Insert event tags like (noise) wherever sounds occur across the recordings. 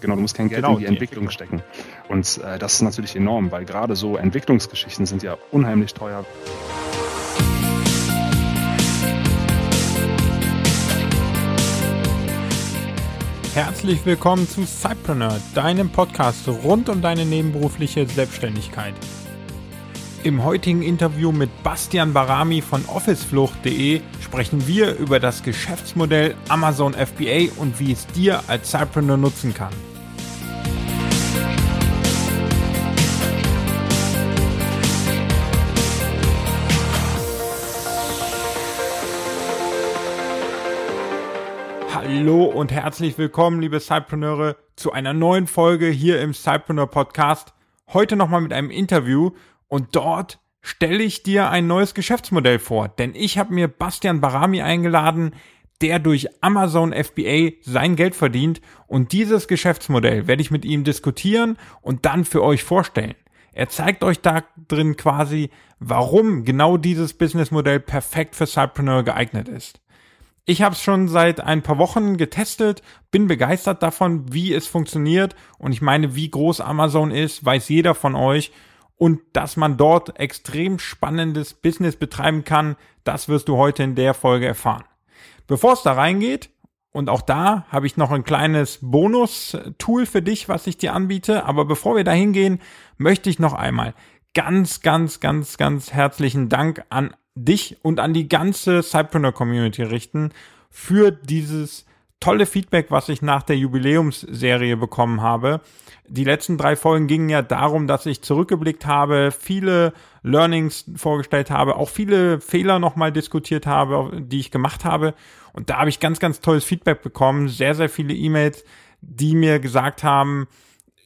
Genau, du musst kein Geld Genau, in die die Entwicklung stecken. Und äh, das ist natürlich enorm, weil gerade so Entwicklungsgeschichten sind ja unheimlich teuer. Herzlich willkommen zu Cypreneur, deinem Podcast rund um deine nebenberufliche Selbstständigkeit. Im heutigen Interview mit Bastian Barami von officeflucht.de sprechen wir über das Geschäftsmodell Amazon FBA und wie es dir als Cypreneur nutzen kann. Hallo und herzlich willkommen, liebe Cypreneure, zu einer neuen Folge hier im Cypreneur Podcast. Heute nochmal mit einem Interview und dort stelle ich dir ein neues Geschäftsmodell vor, denn ich habe mir Bastian Barami eingeladen, der durch Amazon FBA sein Geld verdient und dieses Geschäftsmodell werde ich mit ihm diskutieren und dann für euch vorstellen. Er zeigt euch da drin quasi, warum genau dieses Businessmodell perfekt für Cypreneur geeignet ist. Ich habe es schon seit ein paar Wochen getestet, bin begeistert davon, wie es funktioniert und ich meine, wie groß Amazon ist, weiß jeder von euch und dass man dort extrem spannendes Business betreiben kann, das wirst du heute in der Folge erfahren. Bevor es da reingeht, und auch da habe ich noch ein kleines Bonus-Tool für dich, was ich dir anbiete, aber bevor wir da hingehen, möchte ich noch einmal ganz, ganz, ganz, ganz herzlichen Dank an dich und an die ganze Cypreneur Community richten für dieses tolle Feedback, was ich nach der Jubiläumsserie bekommen habe. Die letzten drei Folgen gingen ja darum, dass ich zurückgeblickt habe, viele Learnings vorgestellt habe, auch viele Fehler nochmal diskutiert habe, die ich gemacht habe. Und da habe ich ganz, ganz tolles Feedback bekommen, sehr, sehr viele E-Mails, die mir gesagt haben,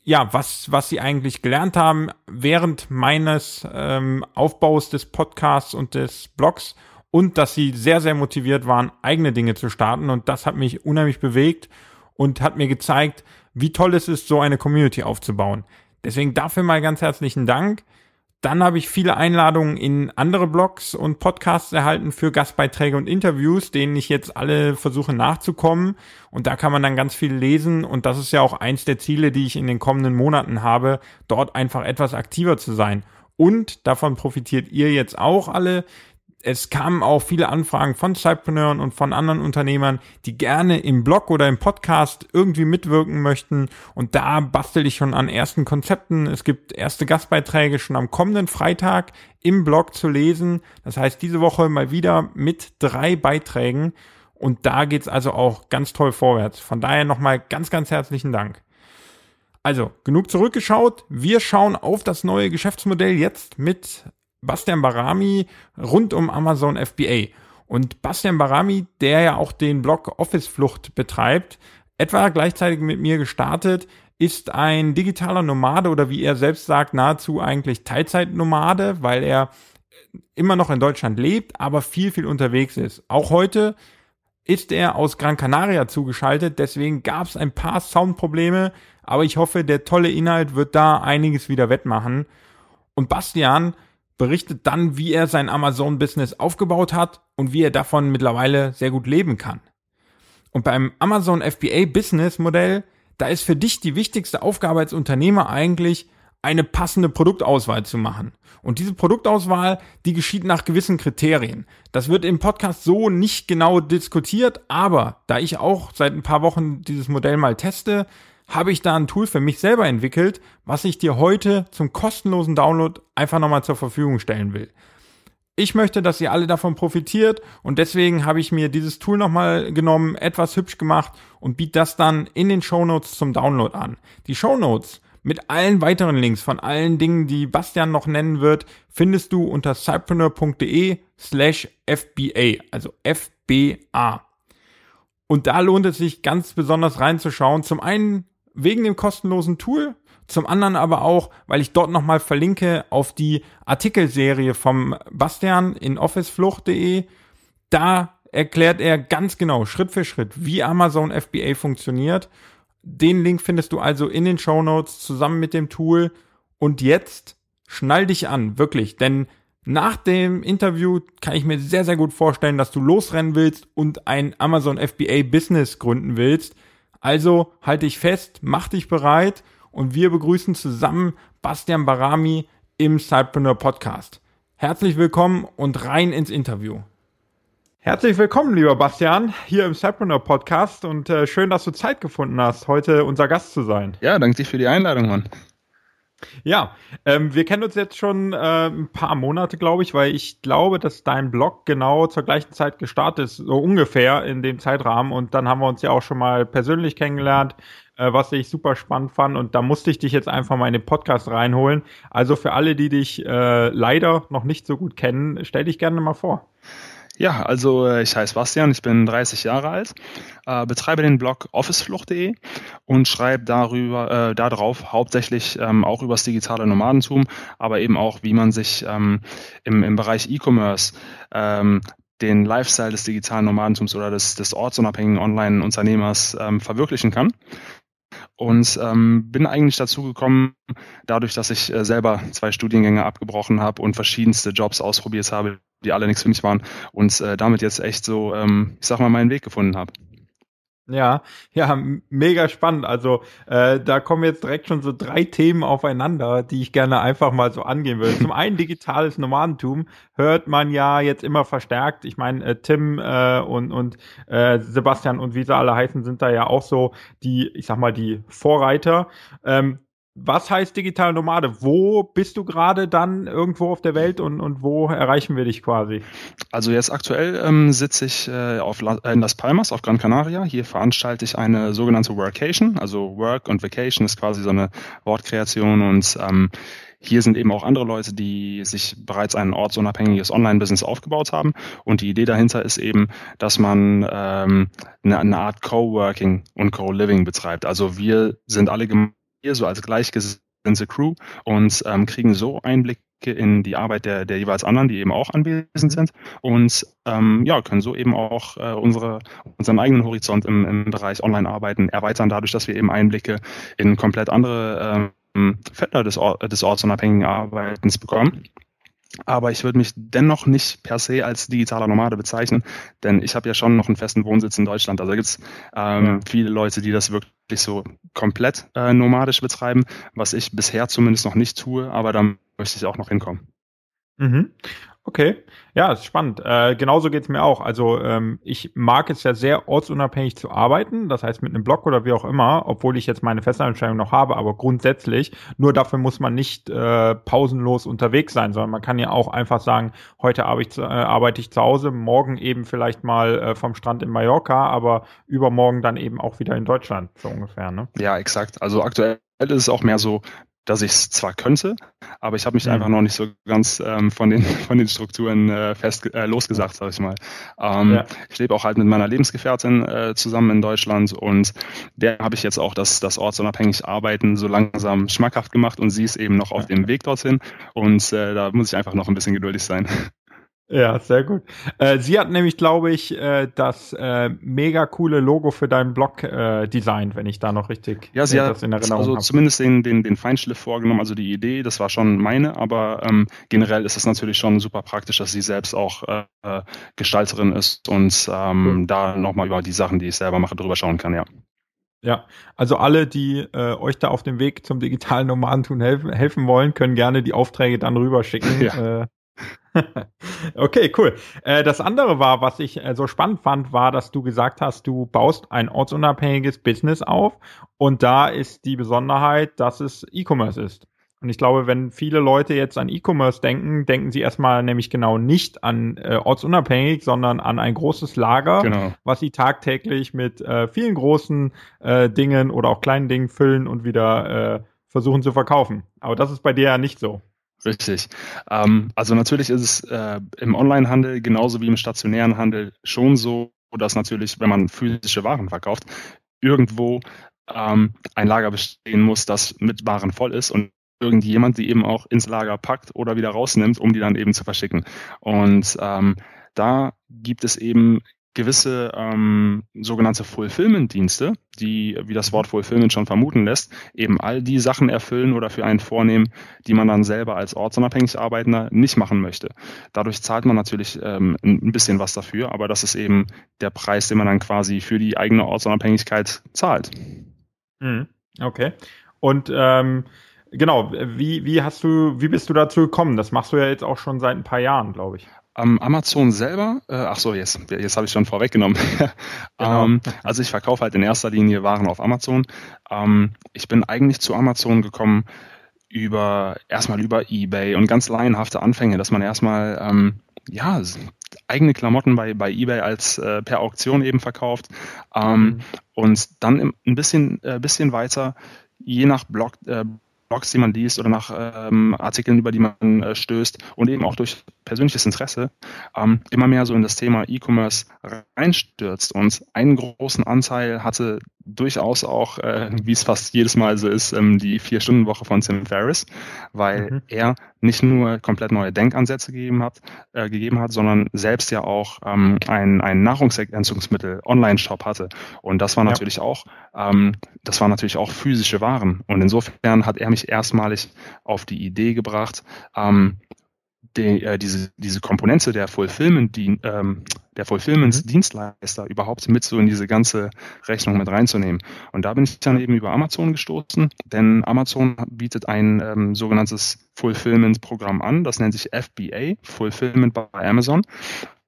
ja, was, was sie eigentlich gelernt haben während meines ähm, Aufbaus des Podcasts und des Blogs und dass sie sehr, sehr motiviert waren, eigene Dinge zu starten. Und das hat mich unheimlich bewegt und hat mir gezeigt, wie toll es ist, so eine Community aufzubauen. Deswegen dafür mal ganz herzlichen Dank. Dann habe ich viele Einladungen in andere Blogs und Podcasts erhalten für Gastbeiträge und Interviews, denen ich jetzt alle versuche nachzukommen. Und da kann man dann ganz viel lesen. Und das ist ja auch eins der Ziele, die ich in den kommenden Monaten habe, dort einfach etwas aktiver zu sein. Und davon profitiert ihr jetzt auch alle, es kamen auch viele Anfragen von Cypreneuren und von anderen Unternehmern, die gerne im Blog oder im Podcast irgendwie mitwirken möchten. Und da bastel ich schon an ersten Konzepten. Es gibt erste Gastbeiträge schon am kommenden Freitag im Blog zu lesen. Das heißt, diese Woche mal wieder mit drei Beiträgen. Und da geht's also auch ganz toll vorwärts. Von daher nochmal ganz, ganz herzlichen Dank. Also, genug zurückgeschaut. Wir schauen auf das neue Geschäftsmodell jetzt mit Bastian Barami rund um Amazon FBA. Und Bastian Barami, der ja auch den Blog Office Flucht betreibt, etwa gleichzeitig mit mir gestartet, ist ein digitaler Nomade oder wie er selbst sagt, nahezu eigentlich Teilzeitnomade, weil er immer noch in Deutschland lebt, aber viel, viel unterwegs ist. Auch heute ist er aus Gran Canaria zugeschaltet, deswegen gab es ein paar Soundprobleme, aber ich hoffe, der tolle Inhalt wird da einiges wieder wettmachen. Und Bastian berichtet dann, wie er sein Amazon-Business aufgebaut hat und wie er davon mittlerweile sehr gut leben kann. Und beim Amazon FBA Business Modell, da ist für dich die wichtigste Aufgabe als Unternehmer eigentlich, eine passende Produktauswahl zu machen. Und diese Produktauswahl, die geschieht nach gewissen Kriterien. Das wird im Podcast so nicht genau diskutiert, aber da ich auch seit ein paar Wochen dieses Modell mal teste, habe ich da ein Tool für mich selber entwickelt, was ich dir heute zum kostenlosen Download einfach nochmal zur Verfügung stellen will. Ich möchte, dass ihr alle davon profitiert und deswegen habe ich mir dieses Tool nochmal genommen, etwas hübsch gemacht und biete das dann in den Show Notes zum Download an. Die Show Notes mit allen weiteren Links von allen Dingen, die Bastian noch nennen wird, findest du unter cypreneur.de slash FBA, also FBA. Und da lohnt es sich ganz besonders reinzuschauen. Zum einen wegen dem kostenlosen Tool, zum anderen aber auch, weil ich dort nochmal verlinke auf die Artikelserie vom Bastian in officeflucht.de. Da erklärt er ganz genau, Schritt für Schritt, wie Amazon FBA funktioniert. Den Link findest du also in den Show Notes zusammen mit dem Tool. Und jetzt schnall dich an, wirklich, denn nach dem Interview kann ich mir sehr, sehr gut vorstellen, dass du losrennen willst und ein Amazon FBA Business gründen willst Also halte dich fest, mach dich bereit und wir begrüßen zusammen Bastian Barami im Sidepreneur Podcast. Herzlich willkommen und rein ins Interview. Herzlich willkommen, lieber Bastian, hier im Sidepreneur Podcast und äh, schön, dass du Zeit gefunden hast, heute unser Gast zu sein. Ja, danke dir für die Einladung, Mann. Ja, ähm, wir kennen uns jetzt schon äh, ein paar Monate, glaube ich, weil ich glaube, dass dein Blog genau zur gleichen Zeit gestartet ist, so ungefähr in dem Zeitrahmen. Und dann haben wir uns ja auch schon mal persönlich kennengelernt, äh, was ich super spannend fand. Und da musste ich dich jetzt einfach mal in den Podcast reinholen. Also für alle, die dich äh, leider noch nicht so gut kennen, stell dich gerne mal vor. Ja, also äh, ich heiße Bastian, ich bin 30 Jahre alt, äh, betreibe den Blog officeflucht.de und schreibe darüber, äh, darauf hauptsächlich ähm, auch über das digitale Nomadentum, aber eben auch, wie man sich ähm, im, im Bereich E-Commerce ähm, den Lifestyle des digitalen Nomadentums oder des, des ortsunabhängigen Online-Unternehmers ähm, verwirklichen kann. Und ähm, bin eigentlich dazu gekommen, dadurch, dass ich äh, selber zwei Studiengänge abgebrochen habe und verschiedenste Jobs ausprobiert habe, die alle nichts für mich waren und äh, damit jetzt echt so, ähm, ich sag mal, meinen Weg gefunden habe. Ja, ja, mega spannend. Also äh, da kommen jetzt direkt schon so drei Themen aufeinander, die ich gerne einfach mal so angehen will. Zum einen digitales Nomadentum hört man ja jetzt immer verstärkt. Ich meine, äh, Tim äh, und und äh, Sebastian und wie sie alle heißen, sind da ja auch so die, ich sag mal, die Vorreiter. Ähm, was heißt digital Nomade? Wo bist du gerade dann irgendwo auf der Welt und, und wo erreichen wir dich quasi? Also jetzt aktuell ähm, sitze ich äh, auf La in Las Palmas auf Gran Canaria. Hier veranstalte ich eine sogenannte Workation. Also Work und Vacation ist quasi so eine Wortkreation und ähm, hier sind eben auch andere Leute, die sich bereits ein ortsunabhängiges Online-Business aufgebaut haben. Und die Idee dahinter ist eben, dass man ähm, eine, eine Art Coworking und Co-Living betreibt. Also wir sind alle gemeinsam hier so als gleichgesinnte Crew und ähm, kriegen so Einblicke in die Arbeit der, der jeweils anderen, die eben auch anwesend sind und ähm, ja, können so eben auch äh, unsere, unseren eigenen Horizont im, im Bereich Online-Arbeiten erweitern, dadurch, dass wir eben Einblicke in komplett andere ähm, Felder des, des ortsunabhängigen Arbeitens bekommen. Aber ich würde mich dennoch nicht per se als digitaler Nomade bezeichnen, denn ich habe ja schon noch einen festen Wohnsitz in Deutschland. Also gibt es ähm, ja. viele Leute, die das wirklich so komplett äh, nomadisch betreiben, was ich bisher zumindest noch nicht tue, aber da möchte ich auch noch hinkommen. Mhm. Okay, ja, ist spannend. Äh, genauso geht's mir auch. Also ähm, ich mag es ja sehr ortsunabhängig zu arbeiten, das heißt mit einem Blog oder wie auch immer, obwohl ich jetzt meine Festanstellung noch habe, aber grundsätzlich, nur dafür muss man nicht äh, pausenlos unterwegs sein, sondern man kann ja auch einfach sagen, heute arbeite ich, äh, arbeite ich zu Hause, morgen eben vielleicht mal äh, vom Strand in Mallorca, aber übermorgen dann eben auch wieder in Deutschland, so ungefähr. Ne? Ja, exakt. Also aktuell ist es auch mehr so, dass ich es zwar könnte, aber ich habe mich mhm. einfach noch nicht so ganz ähm, von den (laughs) von den Strukturen äh, fest äh, losgesagt, sage ich mal. Ähm, ja. Ich lebe auch halt mit meiner Lebensgefährtin äh, zusammen in Deutschland und der habe ich jetzt auch das das ortsunabhängig Arbeiten so langsam schmackhaft gemacht und sie ist eben noch auf dem Weg dorthin und äh, da muss ich einfach noch ein bisschen geduldig sein. Ja, sehr gut. Äh, sie hat nämlich, glaube ich, äh, das äh, mega coole Logo für deinen Blog äh, designt, wenn ich da noch richtig ja, sie hat in Erinnerung also hab. zumindest den, den, den Feinschliff vorgenommen, also die Idee, das war schon meine, aber ähm, generell ist es natürlich schon super praktisch, dass sie selbst auch äh, äh Gestalterin ist und ähm, cool. da nochmal über die Sachen, die ich selber mache, drüber schauen kann, ja. Ja, also alle, die äh, euch da auf dem Weg zum digitalen Nomadentum helfen, helfen wollen, können gerne die Aufträge dann rüberschicken. (laughs) Ja. Äh, (laughs) okay, cool. Äh, das andere war, was ich äh, so spannend fand, war, dass du gesagt hast, du baust ein ortsunabhängiges Business auf und da ist die Besonderheit, dass es E-Commerce ist. Und ich glaube, wenn viele Leute jetzt an E-Commerce denken, denken sie erstmal nämlich genau nicht an äh, ortsunabhängig, sondern an ein großes Lager, genau. was sie tagtäglich mit äh, vielen großen äh, Dingen oder auch kleinen Dingen füllen und wieder äh, versuchen zu verkaufen. Aber das ist bei dir ja nicht so. Richtig. Ähm, also natürlich ist es äh, im Onlinehandel genauso wie im stationären Handel schon so, dass natürlich, wenn man physische Waren verkauft, irgendwo ähm, ein Lager bestehen muss, das mit Waren voll ist und irgendjemand die eben auch ins Lager packt oder wieder rausnimmt, um die dann eben zu verschicken. Und ähm, da gibt es eben gewisse ähm, sogenannte Fulfillment-Dienste, die, wie das Wort Fulfillment schon vermuten lässt, eben all die Sachen erfüllen oder für einen vornehmen, die man dann selber als ortsunabhängig Arbeitender nicht machen möchte. Dadurch zahlt man natürlich ähm, ein bisschen was dafür, aber das ist eben der Preis, den man dann quasi für die eigene Ortsunabhängigkeit zahlt. Mhm. Okay. Und ähm, genau, wie, wie hast du, wie bist du dazu gekommen? Das machst du ja jetzt auch schon seit ein paar Jahren, glaube ich. Ähm, Amazon selber, äh, ach so, jetzt, jetzt habe ich schon vorweggenommen. (laughs) genau. ähm, also ich verkaufe halt in erster Linie Waren auf Amazon. Ähm, ich bin eigentlich zu Amazon gekommen über erstmal über eBay und ganz laienhafte Anfänge, dass man erstmal ähm, ja eigene Klamotten bei, bei eBay als äh, per Auktion eben verkauft ähm, mhm. und dann ein bisschen äh, bisschen weiter je nach Blog äh, Blogs, die man liest oder nach ähm, Artikeln, über die man äh, stößt und eben auch durch persönliches Interesse ähm, immer mehr so in das Thema E-Commerce reinstürzt. Und einen großen Anteil hatte durchaus auch, äh, wie es fast jedes Mal so ist, ähm, die Vier-Stunden-Woche von Tim Ferriss, weil mhm. er nicht nur komplett neue Denkansätze gegeben hat, äh, gegeben hat, sondern selbst ja auch ähm, ein, ein Nahrungsergänzungsmittel Online-Shop hatte. Und das war natürlich ja. auch, ähm, das war natürlich auch physische Waren. Und insofern hat er mich erstmalig auf die Idee gebracht, ähm, die, äh, diese, diese Komponente der Fulfillment, die, ähm, der Fulfillment-Dienstleister mhm. überhaupt mit so in diese ganze Rechnung mit reinzunehmen. Und da bin ich dann eben über Amazon gestoßen, denn Amazon bietet ein ähm, sogenanntes Fulfillment-Programm an, das nennt sich FBA, Fulfillment by Amazon.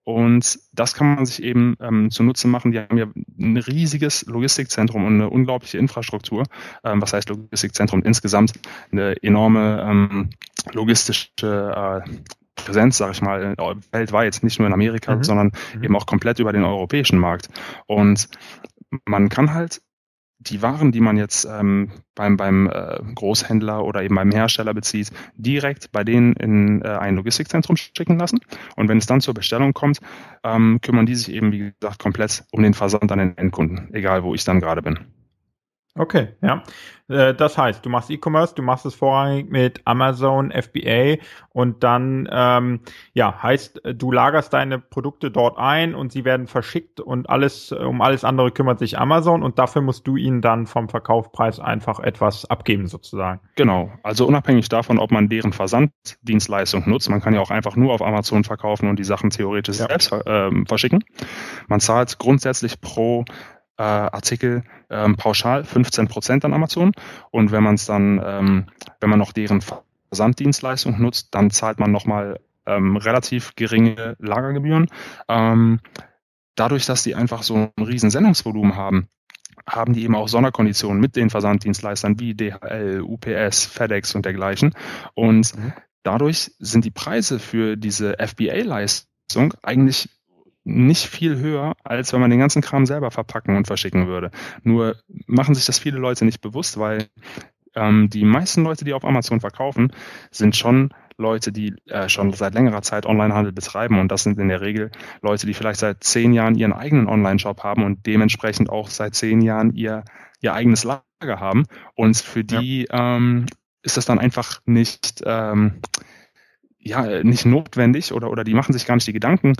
Und das kann man sich eben ähm, zunutze machen. Die haben ja ein riesiges Logistikzentrum und eine unglaubliche Infrastruktur. Ähm, was heißt Logistikzentrum? Insgesamt eine enorme ähm, logistische äh, Präsenz, sage ich mal, weltweit, nicht nur in Amerika, mhm. sondern mhm. eben auch komplett über den europäischen Markt. Und man kann halt die Waren, die man jetzt ähm, beim, beim äh, Großhändler oder eben beim Hersteller bezieht, direkt bei denen in äh, ein Logistikzentrum schicken lassen. Und wenn es dann zur Bestellung kommt, ähm, kümmern die sich eben, wie gesagt, komplett um den Versand an den Endkunden, egal wo ich dann gerade bin. Okay, ja. Äh, das heißt, du machst E-Commerce, du machst es vorrangig mit Amazon, FBA und dann, ähm, ja, heißt, du lagerst deine Produkte dort ein und sie werden verschickt und alles, um alles andere kümmert sich Amazon und dafür musst du ihnen dann vom Verkaufpreis einfach etwas abgeben sozusagen. Genau. Also unabhängig davon, ob man deren Versanddienstleistung nutzt, man kann ja auch einfach nur auf Amazon verkaufen und die Sachen theoretisch ja. selbst äh, verschicken. Man zahlt grundsätzlich pro äh, Artikel ähm, pauschal 15 Prozent an Amazon. Und wenn man es dann, ähm, wenn man noch deren Versanddienstleistung nutzt, dann zahlt man nochmal ähm, relativ geringe Lagergebühren. Ähm, dadurch, dass die einfach so ein riesen Sendungsvolumen haben, haben die eben auch Sonderkonditionen mit den Versanddienstleistern wie DHL, UPS, FedEx und dergleichen. Und mhm. dadurch sind die Preise für diese FBA-Leistung eigentlich nicht viel höher, als wenn man den ganzen Kram selber verpacken und verschicken würde. Nur machen sich das viele Leute nicht bewusst, weil ähm, die meisten Leute, die auf Amazon verkaufen, sind schon Leute, die äh, schon seit längerer Zeit Onlinehandel betreiben. Und das sind in der Regel Leute, die vielleicht seit zehn Jahren ihren eigenen Online-Shop haben und dementsprechend auch seit zehn Jahren ihr, ihr eigenes Lager haben. Und für die ja. ähm, ist das dann einfach nicht, ähm, ja, nicht notwendig oder, oder die machen sich gar nicht die Gedanken,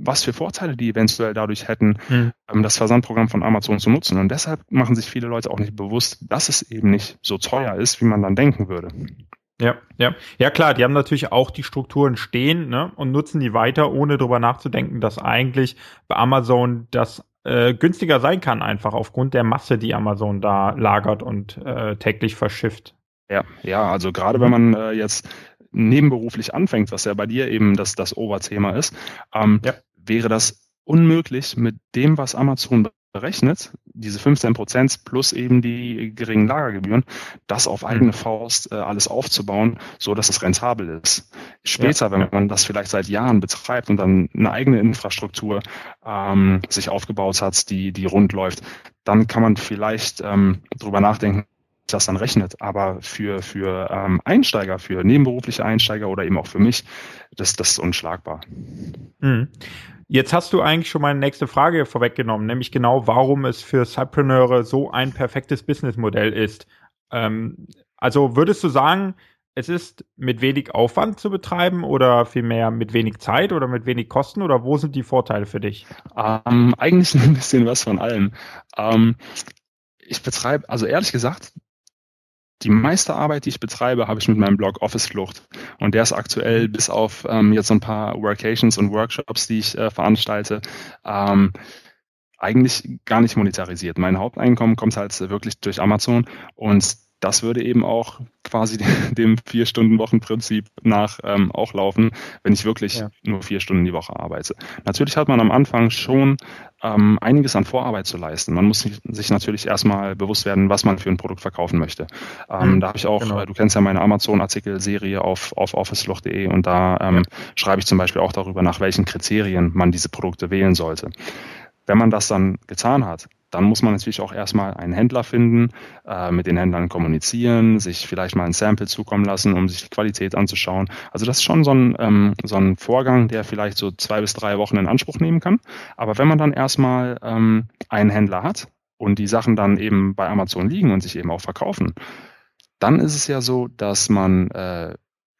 was für Vorteile die eventuell dadurch hätten, mhm. das Versandprogramm von Amazon zu nutzen. Und deshalb machen sich viele Leute auch nicht bewusst, dass es eben nicht so teuer ist, wie man dann denken würde. Ja, ja. Ja klar, die haben natürlich auch die Strukturen stehen ne, und nutzen die weiter, ohne darüber nachzudenken, dass eigentlich bei Amazon das äh, günstiger sein kann, einfach aufgrund der Masse, die Amazon da lagert und äh, täglich verschifft. Ja, ja, also gerade wenn man äh, jetzt nebenberuflich anfängt, was ja bei dir eben das, das Oberthema ist, ähm, ja. Wäre das unmöglich mit dem, was Amazon berechnet, diese 15 Prozent plus eben die geringen Lagergebühren, das auf hm. eigene Faust äh, alles aufzubauen, so dass es rentabel ist. Später, ja. wenn man das vielleicht seit Jahren betreibt und dann eine eigene Infrastruktur ähm, sich aufgebaut hat, die, die rund läuft, dann kann man vielleicht ähm, drüber nachdenken, das dann rechnet. Aber für, für ähm, Einsteiger, für nebenberufliche Einsteiger oder eben auch für mich, das, das ist unschlagbar. Mhm. Jetzt hast du eigentlich schon meine nächste Frage vorweggenommen, nämlich genau, warum es für Cypreneure so ein perfektes Businessmodell ist. Ähm, also würdest du sagen, es ist mit wenig Aufwand zu betreiben oder vielmehr mit wenig Zeit oder mit wenig Kosten oder wo sind die Vorteile für dich? Ähm, eigentlich (laughs) ein bisschen was von allem. Ähm, ich betreibe, also ehrlich gesagt, die meiste Arbeit, die ich betreibe, habe ich mit meinem Blog Office Flucht. Und der ist aktuell bis auf ähm, jetzt so ein paar Workations und Workshops, die ich äh, veranstalte, ähm, eigentlich gar nicht monetarisiert. Mein Haupteinkommen kommt halt wirklich durch Amazon und das würde eben auch quasi (laughs) dem Vier-Stunden-Wochen-Prinzip nach ähm, auch laufen, wenn ich wirklich ja. nur vier Stunden die Woche arbeite. Natürlich hat man am Anfang schon ähm, einiges an Vorarbeit zu leisten. Man muss sich natürlich erstmal bewusst werden, was man für ein Produkt verkaufen möchte. Ähm, mhm, da habe ich auch, genau. du kennst ja meine Amazon-Artikel-Serie auf, auf officeloch.de und da ähm, schreibe ich zum Beispiel auch darüber, nach welchen Kriterien man diese Produkte wählen sollte. Wenn man das dann getan hat, dann muss man natürlich auch erstmal einen Händler finden, äh, mit den Händlern kommunizieren, sich vielleicht mal ein Sample zukommen lassen, um sich die Qualität anzuschauen. Also das ist schon so ein, ähm, so ein Vorgang, der vielleicht so zwei bis drei Wochen in Anspruch nehmen kann. Aber wenn man dann erstmal ähm, einen Händler hat und die Sachen dann eben bei Amazon liegen und sich eben auch verkaufen, dann ist es ja so, dass man äh,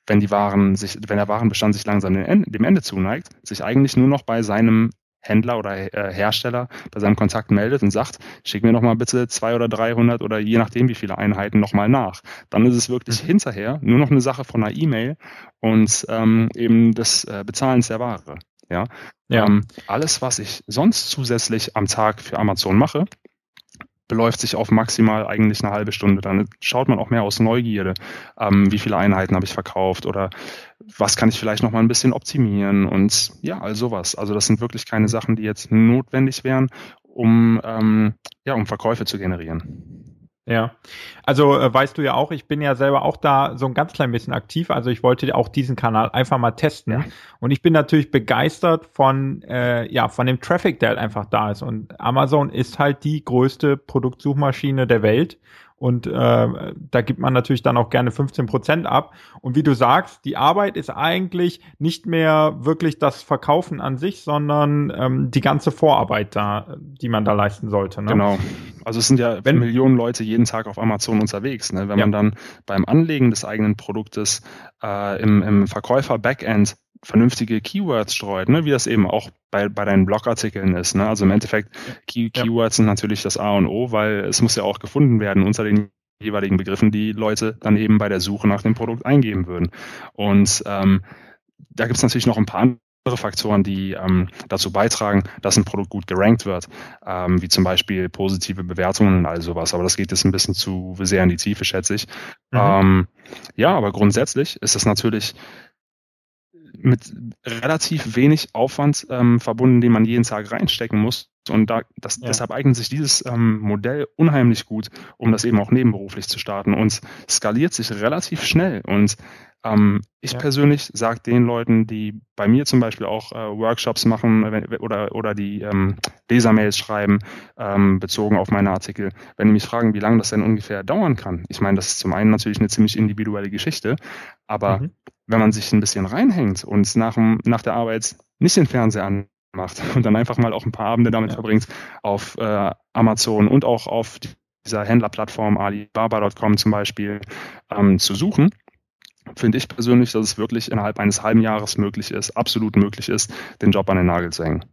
wenn die Waren sich, wenn der Warenbestand sich langsam dem Ende zuneigt, sich eigentlich nur noch bei seinem Händler oder äh, Hersteller bei seinem Kontakt meldet und sagt, schick mir noch mal bitte zwei oder 300 oder je nachdem wie viele Einheiten noch mal nach. Dann ist es wirklich mhm. hinterher nur noch eine Sache von einer E-Mail und ähm, eben des äh, Bezahlens der Ware. Ja, ja. Ähm, alles, was ich sonst zusätzlich am Tag für Amazon mache, beläuft sich auf maximal eigentlich eine halbe Stunde. Dann schaut man auch mehr aus Neugierde, ähm, wie viele Einheiten habe ich verkauft oder was kann ich vielleicht noch mal ein bisschen optimieren und ja, all sowas. Also das sind wirklich keine Sachen, die jetzt notwendig wären, um, ähm, ja, um Verkäufe zu generieren. Ja, also äh, weißt du ja auch, ich bin ja selber auch da so ein ganz klein bisschen aktiv. Also ich wollte auch diesen Kanal einfach mal testen. Ja. Und ich bin natürlich begeistert von, äh, ja, von dem Traffic, der halt einfach da ist. Und Amazon ist halt die größte Produktsuchmaschine der Welt. Und äh, da gibt man natürlich dann auch gerne 15 Prozent ab. Und wie du sagst, die Arbeit ist eigentlich nicht mehr wirklich das Verkaufen an sich, sondern ähm, die ganze Vorarbeit da, die man da leisten sollte. Ne? Genau. Also es sind ja Wenn, Millionen Leute jeden Tag auf Amazon unterwegs. Ne? Wenn ja. man dann beim Anlegen des eigenen Produktes äh, im, im Verkäufer-Backend vernünftige Keywords streut, ne, wie das eben auch bei, bei deinen Blogartikeln ist. Ne? Also im Endeffekt, Key ja. Keywords sind natürlich das A und O, weil es muss ja auch gefunden werden unter den jeweiligen Begriffen, die Leute dann eben bei der Suche nach dem Produkt eingeben würden. Und ähm, da gibt es natürlich noch ein paar andere Faktoren, die ähm, dazu beitragen, dass ein Produkt gut gerankt wird, ähm, wie zum Beispiel positive Bewertungen und all sowas. Aber das geht jetzt ein bisschen zu sehr in die Tiefe, schätze ich. Mhm. Ähm, ja, aber grundsätzlich ist es natürlich mit relativ wenig Aufwand ähm, verbunden, den man jeden Tag reinstecken muss. Und da, das, ja. deshalb eignet sich dieses ähm, Modell unheimlich gut, um das eben auch nebenberuflich zu starten und skaliert sich relativ schnell. Und ähm, ich ja. persönlich sage den Leuten, die bei mir zum Beispiel auch äh, Workshops machen oder, oder die ähm, Lesermails schreiben, ähm, bezogen auf meine Artikel, wenn die mich fragen, wie lange das denn ungefähr dauern kann. Ich meine, das ist zum einen natürlich eine ziemlich individuelle Geschichte, aber mhm wenn man sich ein bisschen reinhängt und nach, nach der Arbeit nicht den Fernseher anmacht (laughs) und dann einfach mal auch ein paar Abende damit ja. verbringt, auf äh, Amazon und auch auf dieser Händlerplattform Alibaba.com zum Beispiel ähm, zu suchen, finde ich persönlich, dass es wirklich innerhalb eines halben Jahres möglich ist, absolut möglich ist, den Job an den Nagel zu hängen.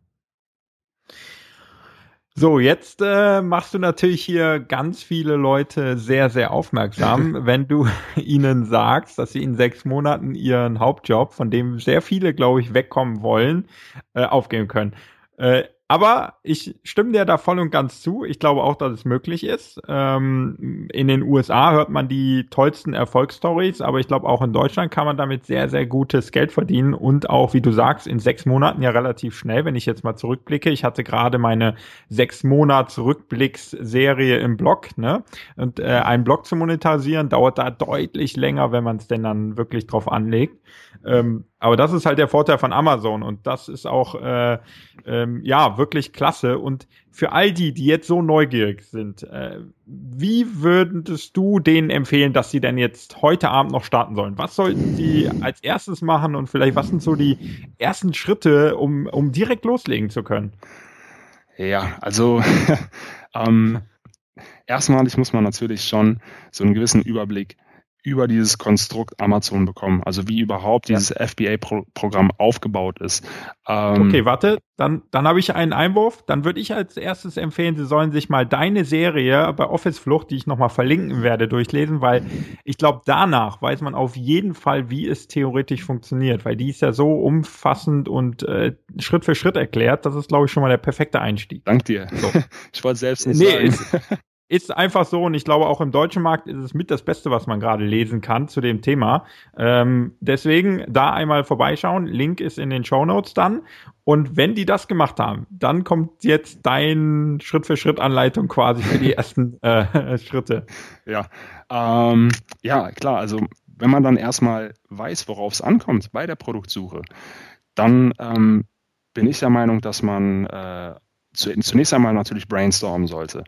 So, jetzt äh, machst du natürlich hier ganz viele Leute sehr, sehr aufmerksam, (laughs) wenn du (laughs) ihnen sagst, dass sie in sechs Monaten ihren Hauptjob, von dem sehr viele, glaube ich, wegkommen wollen, äh, aufgeben können. Äh, aber ich stimme dir da voll und ganz zu. Ich glaube auch, dass es möglich ist. Ähm, in den USA hört man die tollsten Erfolgsstories, aber ich glaube auch in Deutschland kann man damit sehr, sehr gutes Geld verdienen und auch, wie du sagst, in sechs Monaten ja relativ schnell, wenn ich jetzt mal zurückblicke. Ich hatte gerade meine sechs Monats Rückblicksserie im Blog, ne? Und äh, einen Blog zu monetarisieren dauert da deutlich länger, wenn man es denn dann wirklich drauf anlegt. Ähm, aber das ist halt der Vorteil von Amazon und das ist auch äh, ähm, ja wirklich klasse. Und für all die, die jetzt so neugierig sind, äh, wie würdest du denen empfehlen, dass sie denn jetzt heute Abend noch starten sollen? Was sollten sie als erstes machen und vielleicht was sind so die ersten Schritte, um, um direkt loslegen zu können? Ja, also (laughs) ähm, erstmalig muss man natürlich schon so einen gewissen Überblick über dieses Konstrukt Amazon bekommen. Also wie überhaupt dieses ja. FBA-Programm aufgebaut ist. Ähm, okay, warte, dann, dann habe ich einen Einwurf. Dann würde ich als erstes empfehlen, Sie sollen sich mal deine Serie bei Office Flucht, die ich nochmal verlinken werde, durchlesen, weil ich glaube, danach weiß man auf jeden Fall, wie es theoretisch funktioniert, weil die ist ja so umfassend und äh, Schritt für Schritt erklärt. Das ist, glaube ich, schon mal der perfekte Einstieg. Dank dir. So. (laughs) Ich wollte selbst nicht nee, sagen. ist (laughs) einfach so und ich glaube auch im deutschen Markt ist es mit das Beste, was man gerade lesen kann zu dem Thema. Ähm, deswegen da einmal vorbeischauen. Link ist in den Show Notes dann. Und wenn die das gemacht haben, dann kommt jetzt dein Schritt-für-Schritt-Anleitung quasi für die (laughs) ersten äh, Schritte. Ja, ähm, ja, klar. Also wenn man dann erstmal weiß, worauf es ankommt bei der Produktsuche, dann ähm, bin ich der Meinung, dass man äh, zunächst einmal natürlich brainstormen sollte.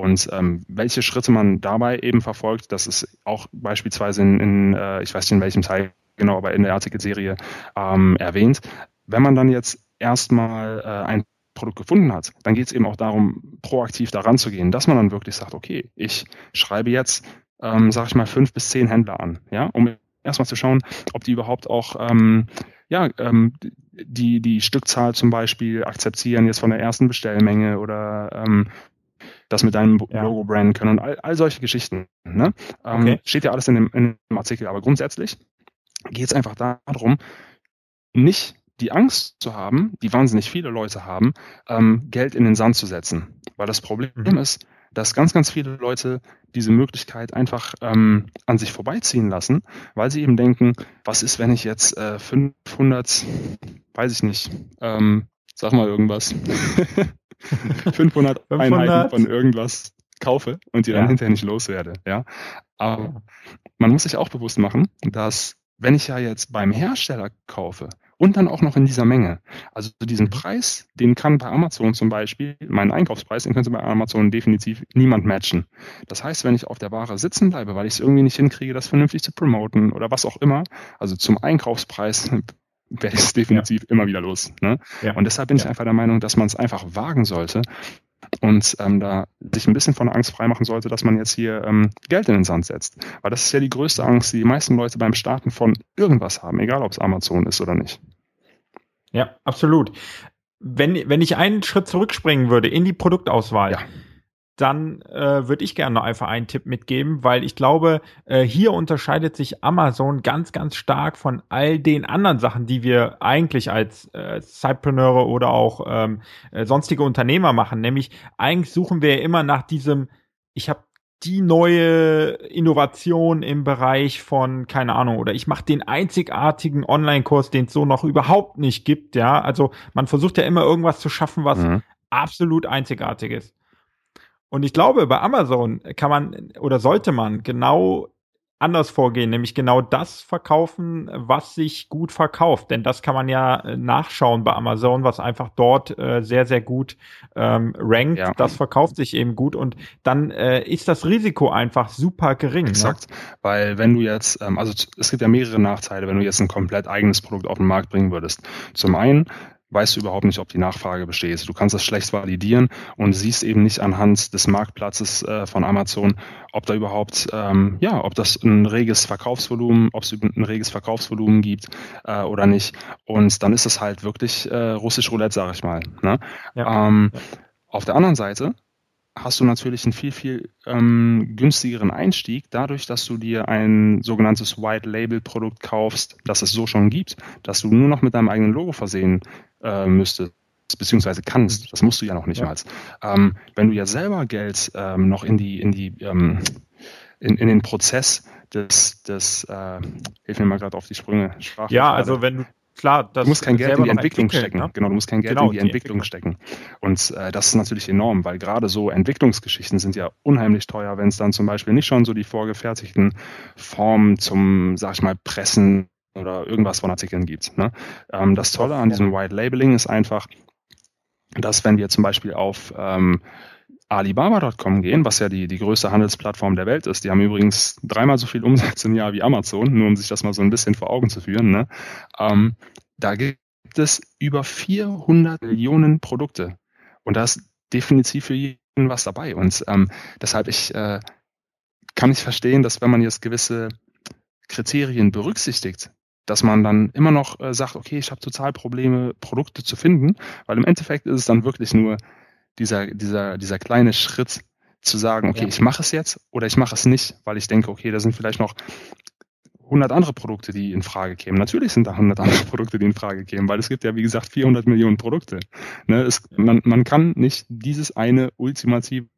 Und ähm, welche Schritte man dabei eben verfolgt, das ist auch beispielsweise in, in äh, ich weiß nicht in welchem Teil genau, aber in der Artikelserie ähm, erwähnt. Wenn man dann jetzt erstmal äh, ein Produkt gefunden hat, dann geht es eben auch darum, proaktiv daran zu gehen, dass man dann wirklich sagt, okay, ich schreibe jetzt, ähm, sag ich mal, fünf bis zehn Händler an, ja, um erstmal zu schauen, ob die überhaupt auch ähm, ja, ähm, die, die Stückzahl zum Beispiel akzeptieren jetzt von der ersten Bestellmenge oder ähm, das mit deinem ja. Logo branden können und all, all solche Geschichten. Ne? Ähm, okay. Steht ja alles in dem, in dem Artikel, aber grundsätzlich geht es einfach darum, nicht die Angst zu haben, die wahnsinnig viele Leute haben, ähm, Geld in den Sand zu setzen. Weil das Problem mhm. ist, dass ganz, ganz viele Leute diese Möglichkeit einfach ähm, an sich vorbeiziehen lassen, weil sie eben denken, was ist, wenn ich jetzt äh, 500, weiß ich nicht, ähm, sag mal irgendwas, (laughs) 500, 500, Einheiten von irgendwas kaufe und die dann hinterher nicht loswerde. Ja, aber man muss sich auch bewusst machen, dass wenn ich ja jetzt beim Hersteller kaufe und dann auch noch in dieser Menge, also diesen mhm. Preis, den kann bei Amazon zum Beispiel, meinen Einkaufspreis, den könnte bei Amazon definitiv niemand matchen. Das heißt, wenn ich auf der Ware sitzen bleibe, weil ich es irgendwie nicht hinkriege, das vernünftig zu promoten oder was auch immer, also zum Einkaufspreis ich es definitiv ja. immer wieder los. Ne? Ja. Und deshalb bin ich einfach der Meinung, dass man es einfach wagen sollte und ähm, da sich ein bisschen von der Angst freimachen sollte, dass man jetzt hier ähm, Geld in den Sand setzt. Weil das ist ja die größte Angst, die die meisten Leute beim Starten von irgendwas haben, egal ob es Amazon ist oder nicht. Ja, absolut. Wenn, wenn ich einen Schritt zurückspringen würde in die Produktauswahl, ja dann äh, würde ich gerne noch einfach einen Tipp mitgeben, weil ich glaube, äh, hier unterscheidet sich Amazon ganz, ganz stark von all den anderen Sachen, die wir eigentlich als äh, Sidepreneure oder auch ähm, äh, sonstige Unternehmer machen. Nämlich eigentlich suchen wir ja immer nach diesem, ich habe die neue Innovation im Bereich von, keine Ahnung, oder ich mache den einzigartigen Online-Kurs, den es so noch überhaupt nicht gibt, ja. Also man versucht ja immer irgendwas zu schaffen, was mhm. absolut einzigartig ist. Und ich glaube, bei Amazon kann man oder sollte man genau anders vorgehen, nämlich genau das verkaufen, was sich gut verkauft. Denn das kann man ja äh, nachschauen bei Amazon, was einfach dort äh, sehr, sehr gut ähm, rankt. Ja. Das verkauft sich eben gut und dann äh, ist das Risiko einfach super gering. Ne? Exakt, ne? weil wenn du jetzt, ähm, also es gibt ja mehrere Nachteile, wenn du jetzt ein komplett eigenes Produkt auf den Markt bringen würdest. Zum einen weißt du überhaupt nicht, ob die Nachfrage besteht. Du kannst das schlecht validieren und siehst eben nicht anhand des Marktplatzes äh, von Amazon, ob da überhaupt, ähm, ja, ob das ein reges Verkaufsvolumen, ob es ein reges Verkaufsvolumen gibt äh, oder nicht. Und dann ist es halt wirklich äh, russisch Roulette, sag ich mal. Ne? Ja. Ähm. Auf der anderen Seite hast du natürlich einen viel, viel ähm, günstigeren Einstieg, dadurch, dass du dir ein sogenanntes White Label Produkt kaufst, das es so schon gibt, dass du nur noch mit deinem eigenen Logo versehen äh, müsstest beziehungsweise kannst. Das musst du ja noch nicht ja. mal. Ähm, wenn du ja selber Geld ähm, noch in die, in die, ähm, in, in den Prozess des, des äh, hilf mir mal gerade auf die Sprünge. Sprache ja, also wenn du klar, das du musst kein Geld in die Entwicklung stecken. Ne? Genau, du musst kein Geld genau, in die, die Entwicklung, Entwicklung stecken. Und äh, das ist natürlich enorm, weil gerade so Entwicklungsgeschichten sind ja unheimlich teuer, wenn es dann zum Beispiel nicht schon so die vorgefertigten Formen zum, sag ich mal, Pressen oder irgendwas von Artikeln gibt. Ne? Ähm, das Tolle an diesem White Labeling ist einfach, dass wenn wir zum Beispiel auf ähm, Alibaba.com gehen, was ja die, die größte Handelsplattform der Welt ist, die haben übrigens dreimal so viel Umsatz im Jahr wie Amazon, nur um sich das mal so ein bisschen vor Augen zu führen. Ne? Ähm, da gibt es über 400 Millionen Produkte und da ist definitiv für jeden was dabei. Und ähm, deshalb ich äh, kann ich verstehen, dass wenn man jetzt gewisse Kriterien berücksichtigt, dass man dann immer noch äh, sagt, okay, ich habe total Probleme, Produkte zu finden, weil im Endeffekt ist es dann wirklich nur dieser, dieser, dieser kleine Schritt zu sagen, okay, ja. ich mache es jetzt oder ich mache es nicht, weil ich denke, okay, da sind vielleicht noch 100 andere Produkte, die in Frage kämen. Natürlich sind da 100 andere (laughs) Produkte, die in Frage kämen, weil es gibt ja, wie gesagt, 400 Millionen Produkte. Ne, es, man, man kann nicht dieses eine ultimative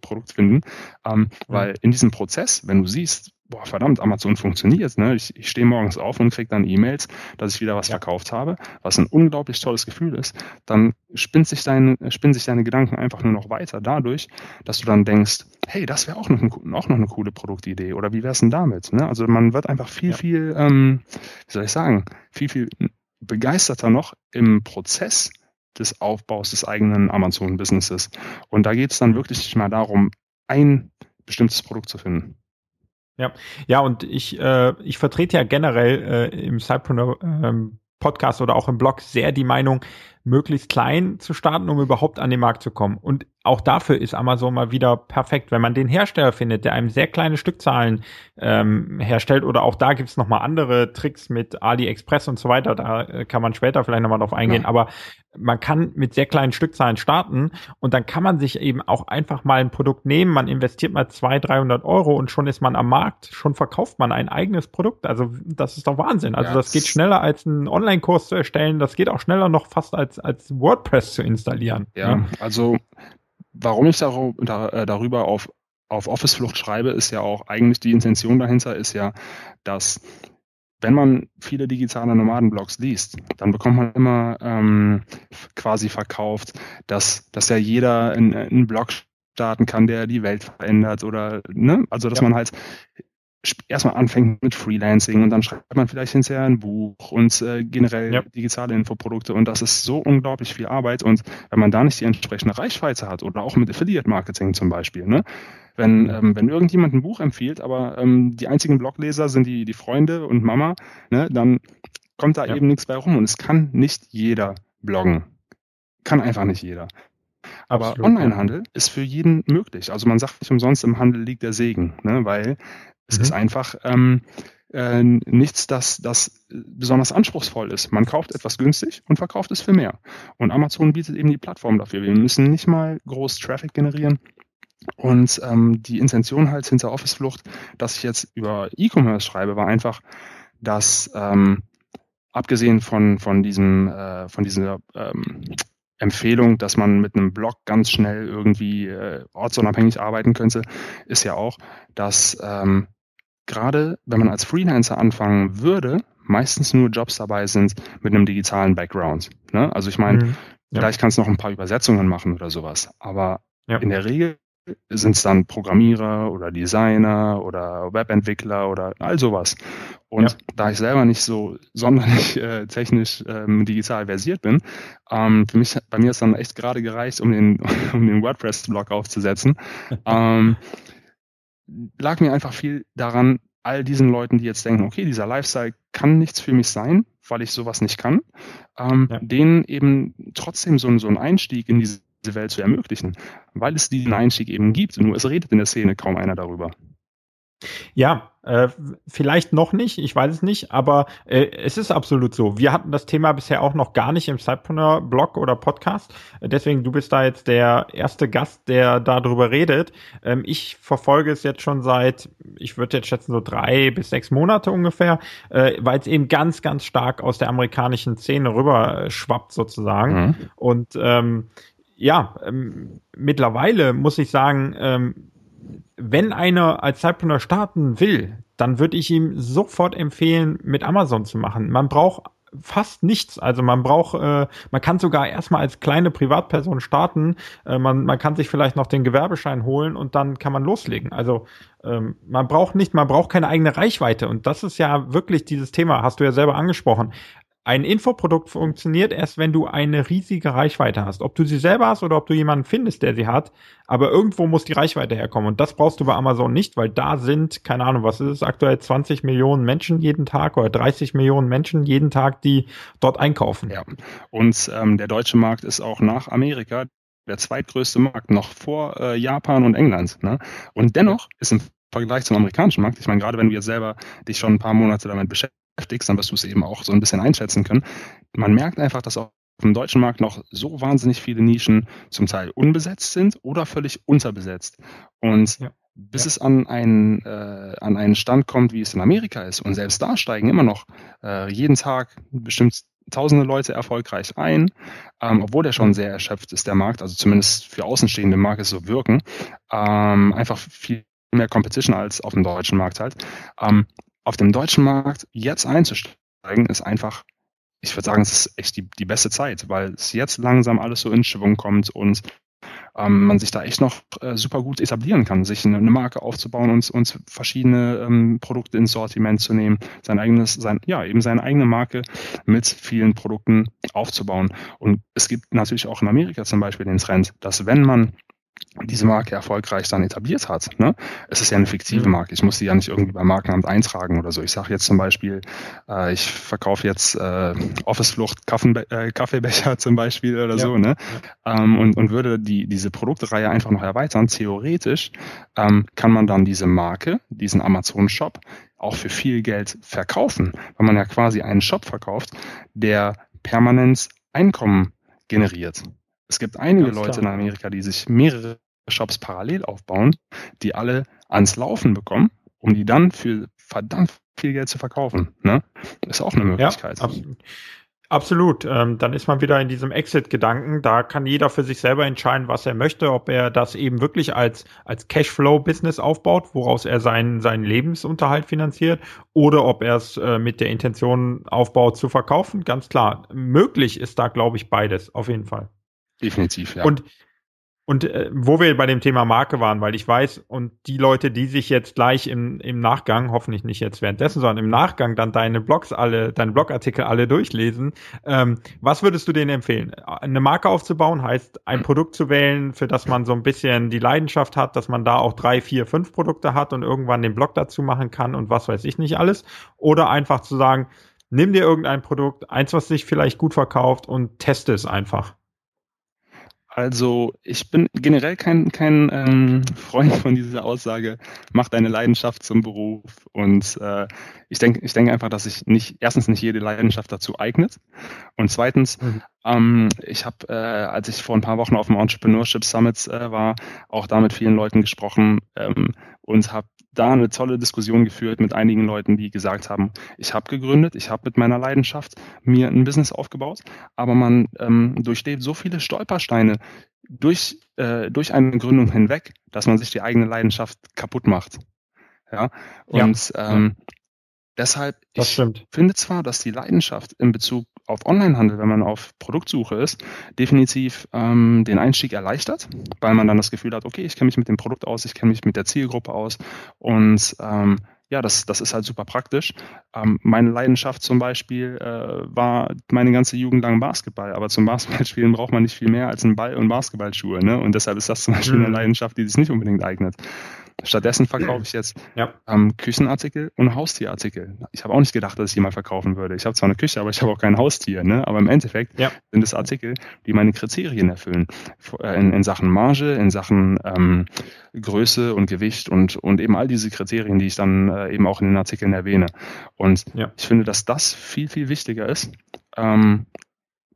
Produkt finden, ähm, ja. weil in diesem Prozess, wenn du siehst, boah, verdammt, Amazon funktioniert. Ne? Ich, ich stehe morgens auf und kriege dann E-Mails, dass ich wieder was ja. verkauft habe, was ein unglaublich tolles Gefühl ist. Dann spinnt sich dein, spinnen sich deine Gedanken einfach nur noch weiter dadurch, dass du dann denkst, hey, das wäre auch noch, ein, auch noch eine coole Produktidee oder wie wär's denn damit? Ne? Also man wird einfach viel, ja. viel, ähm, wie soll ich sagen, viel, viel begeisterter noch im Prozess des Aufbaus des eigenen Amazon-Businesses. Und da geht es dann wirklich nicht mal darum, ein bestimmtes Produkt zu finden. Ja, ja, und ich, äh, ich vertrete ja generell äh, im Cypreneur ähm, Podcast oder auch im Blog sehr die Meinung, möglichst klein zu starten, um überhaupt an den Markt zu kommen. Und auch dafür ist Amazon mal wieder perfekt, wenn man den Hersteller findet, der einem sehr kleine Stückzahlen ähm, herstellt. Oder auch da gibt's es nochmal andere Tricks mit AliExpress und so weiter. Da äh, kann man später vielleicht nochmal drauf eingehen. Ja. Aber man kann mit sehr kleinen Stückzahlen starten und dann kann man sich eben auch einfach mal ein Produkt nehmen. Man investiert mal 200, 300 Euro und schon ist man am Markt. Schon verkauft man ein eigenes Produkt. Also das ist doch Wahnsinn. Also ja, das geht schneller als einen Online-Kurs zu erstellen. Das geht auch schneller noch fast als, als WordPress zu installieren. Ja, ja. also warum ich äh, darüber auf, auf Office-Flucht schreibe, ist ja auch eigentlich die Intention dahinter ist ja, dass wenn man viele digitale Nomadenblogs liest, dann bekommt man immer ähm, quasi verkauft, dass, dass ja jeder einen Blog starten kann, der die Welt verändert oder ne, also dass ja. man halt erstmal anfängt mit Freelancing und dann schreibt man vielleicht hinterher ein Buch und äh, generell ja. digitale Infoprodukte und das ist so unglaublich viel Arbeit und wenn man da nicht die entsprechende Reichweite hat oder auch mit Affiliate Marketing zum Beispiel, ne? Wenn, ähm, wenn irgendjemand ein Buch empfiehlt, aber ähm, die einzigen Blogleser sind die, die Freunde und Mama, ne, dann kommt da ja. eben nichts bei rum und es kann nicht jeder bloggen. Kann einfach nicht jeder. Aber Onlinehandel ist für jeden möglich. Also man sagt nicht umsonst, im Handel liegt der Segen, ne? weil es mhm. ist einfach ähm, äh, nichts, das, das besonders anspruchsvoll ist. Man kauft etwas günstig und verkauft es für mehr. Und Amazon bietet eben die Plattform dafür. Wir müssen nicht mal groß Traffic generieren. Und ähm, die Intention halt hinter Office-Flucht, dass ich jetzt über E-Commerce schreibe, war einfach, dass ähm, abgesehen von, von diesem, äh, von dieser ähm, Empfehlung, dass man mit einem Blog ganz schnell irgendwie äh, ortsunabhängig arbeiten könnte, ist ja auch, dass ähm, gerade wenn man als Freelancer anfangen würde, meistens nur Jobs dabei sind mit einem digitalen Background. Ne? Also ich meine, mhm. ja. vielleicht kannst du noch ein paar Übersetzungen machen oder sowas, aber ja. in der Regel sind es dann Programmierer oder Designer oder Webentwickler oder all sowas. Und ja. da ich selber nicht so sonderlich äh, technisch ähm, digital versiert bin, ähm, für mich, bei mir ist dann echt gerade gereicht, um den, (laughs) um den WordPress-Blog aufzusetzen. (laughs) ähm, lag mir einfach viel daran, all diesen Leuten, die jetzt denken, okay, dieser Lifestyle kann nichts für mich sein, weil ich sowas nicht kann, ähm, ja. denen eben trotzdem so, so einen Einstieg in diese Welt zu ermöglichen, weil es diesen Einstieg eben gibt. Nur es redet in der Szene kaum einer darüber. Ja, äh, vielleicht noch nicht, ich weiß es nicht, aber äh, es ist absolut so. Wir hatten das Thema bisher auch noch gar nicht im Sidepreneur-Blog oder Podcast. Deswegen, du bist da jetzt der erste Gast, der darüber redet. Ähm, ich verfolge es jetzt schon seit, ich würde jetzt schätzen, so drei bis sechs Monate ungefähr, äh, weil es eben ganz, ganz stark aus der amerikanischen Szene rüber schwappt sozusagen. Mhm. Und ähm, ja, ähm, mittlerweile muss ich sagen, ähm, wenn einer als Zeitpreneur starten will, dann würde ich ihm sofort empfehlen, mit Amazon zu machen. Man braucht fast nichts. Also man braucht, äh, man kann sogar erstmal als kleine Privatperson starten. Äh, man, man kann sich vielleicht noch den Gewerbeschein holen und dann kann man loslegen. Also ähm, man braucht nicht, man braucht keine eigene Reichweite. Und das ist ja wirklich dieses Thema, hast du ja selber angesprochen. Ein Infoprodukt funktioniert erst, wenn du eine riesige Reichweite hast. Ob du sie selber hast oder ob du jemanden findest, der sie hat. Aber irgendwo muss die Reichweite herkommen. Und das brauchst du bei Amazon nicht, weil da sind, keine Ahnung, was ist es aktuell, 20 Millionen Menschen jeden Tag oder 30 Millionen Menschen jeden Tag, die dort einkaufen. Ja. Und ähm, der deutsche Markt ist auch nach Amerika der zweitgrößte Markt, noch vor äh, Japan und England. Ne? Und dennoch ist im Vergleich zum amerikanischen Markt. Ich meine, gerade wenn du jetzt selber dich schon ein paar Monate damit beschäftigst, dann wirst du es eben auch so ein bisschen einschätzen können. Man merkt einfach, dass auch dem deutschen Markt noch so wahnsinnig viele Nischen zum Teil unbesetzt sind oder völlig unterbesetzt. Und ja. bis ja. es an einen, äh, an einen Stand kommt, wie es in Amerika ist, und selbst da steigen immer noch äh, jeden Tag bestimmt tausende Leute erfolgreich ein, ähm, obwohl der schon sehr erschöpft ist, der Markt, also zumindest für Außenstehende mag es so wirken, ähm, einfach viel mehr Competition als auf dem deutschen Markt halt. Ähm, auf dem deutschen Markt jetzt einzusteigen, ist einfach ich würde sagen, es ist echt die, die beste Zeit, weil es jetzt langsam alles so in Schwung kommt und ähm, man sich da echt noch äh, super gut etablieren kann, sich eine, eine Marke aufzubauen und, und verschiedene ähm, Produkte ins Sortiment zu nehmen, sein eigenes, sein, ja, eben seine eigene Marke mit vielen Produkten aufzubauen. Und es gibt natürlich auch in Amerika zum Beispiel den Trend, dass wenn man diese Marke erfolgreich dann etabliert hat. Ne? Es ist ja eine fiktive mhm. Marke. Ich muss die ja nicht irgendwie beim Markenamt eintragen oder so. Ich sage jetzt zum Beispiel, äh, ich verkaufe jetzt äh, Office-Flucht Kaffenbe äh, Kaffeebecher (laughs) zum Beispiel oder ja. so, ne? Ähm, und, und würde die, diese Produktreihe einfach noch erweitern. Theoretisch ähm, kann man dann diese Marke, diesen Amazon-Shop, auch für viel Geld verkaufen, weil man ja quasi einen Shop verkauft, der permanent Einkommen generiert. Es gibt einige Ganz Leute klar. in Amerika, die sich mehrere Shops parallel aufbauen, die alle ans Laufen bekommen, um die dann für verdammt viel Geld zu verkaufen. Ne? Ist auch eine Möglichkeit. Ja, absolut. Absolut. Ähm, dann ist man wieder in diesem Exit-Gedanken. Da kann jeder für sich selber entscheiden, was er möchte, ob er das eben wirklich als, als Cashflow-Business aufbaut, woraus er seinen, seinen Lebensunterhalt finanziert, oder ob er es äh, mit der Intention aufbaut, zu verkaufen. Ganz klar. Möglich ist da, glaube ich, beides. Auf jeden Fall. Definitiv, ja. Und und äh, wo wir bei dem Thema Marke waren, weil ich weiß, und die Leute, die sich jetzt gleich im, im Nachgang, hoffentlich nicht jetzt währenddessen, sondern im Nachgang dann deine Blogs alle, deine Blogartikel alle durchlesen, ähm, was würdest du denen empfehlen? Eine Marke aufzubauen heißt, ein Produkt zu wählen, für das man so ein bisschen die Leidenschaft hat, dass man da auch drei, vier, fünf Produkte hat und irgendwann den Blog dazu machen kann und was weiß ich nicht alles. Oder einfach zu sagen, nimm dir irgendein Produkt, eins, was sich vielleicht gut verkauft und teste es einfach. Also ich bin generell kein, kein ähm, Freund von dieser Aussage, mach deine Leidenschaft zum Beruf. Und äh, ich denke ich denke einfach, dass sich nicht, erstens nicht jede Leidenschaft dazu eignet. Und zweitens, mhm. ähm, ich habe, äh, als ich vor ein paar Wochen auf dem Entrepreneurship Summit äh, war, auch da mit vielen Leuten gesprochen ähm, und habe da eine tolle Diskussion geführt mit einigen Leuten, die gesagt haben, ich habe gegründet, ich habe mit meiner Leidenschaft mir ein Business aufgebaut, aber man ähm, durchlebt so viele Stolpersteine durch, äh, durch eine Gründung hinweg, dass man sich die eigene Leidenschaft kaputt macht. Ja, und ja. Ähm, deshalb, das ich stimmt. finde zwar, dass die Leidenschaft in Bezug auf Onlinehandel, wenn man auf Produktsuche ist, definitiv ähm, den Einstieg erleichtert, weil man dann das Gefühl hat, okay, ich kenne mich mit dem Produkt aus, ich kenne mich mit der Zielgruppe aus und ähm, ja, das, das ist halt super praktisch. Ähm, meine Leidenschaft zum Beispiel äh, war meine ganze Jugend lang Basketball, aber zum Basketballspielen braucht man nicht viel mehr als einen Ball und Basketballschuhe. Ne? Und deshalb ist das zum Beispiel mhm. eine Leidenschaft, die sich nicht unbedingt eignet. Stattdessen verkaufe ich jetzt ja. ähm, Küchenartikel und Haustierartikel. Ich habe auch nicht gedacht, dass ich die mal verkaufen würde. Ich habe zwar eine Küche, aber ich habe auch kein Haustier. Ne? Aber im Endeffekt ja. sind es Artikel, die meine Kriterien erfüllen. In, in Sachen Marge, in Sachen ähm, Größe und Gewicht und, und eben all diese Kriterien, die ich dann äh, eben auch in den Artikeln erwähne. Und ja. ich finde, dass das viel, viel wichtiger ist, ähm,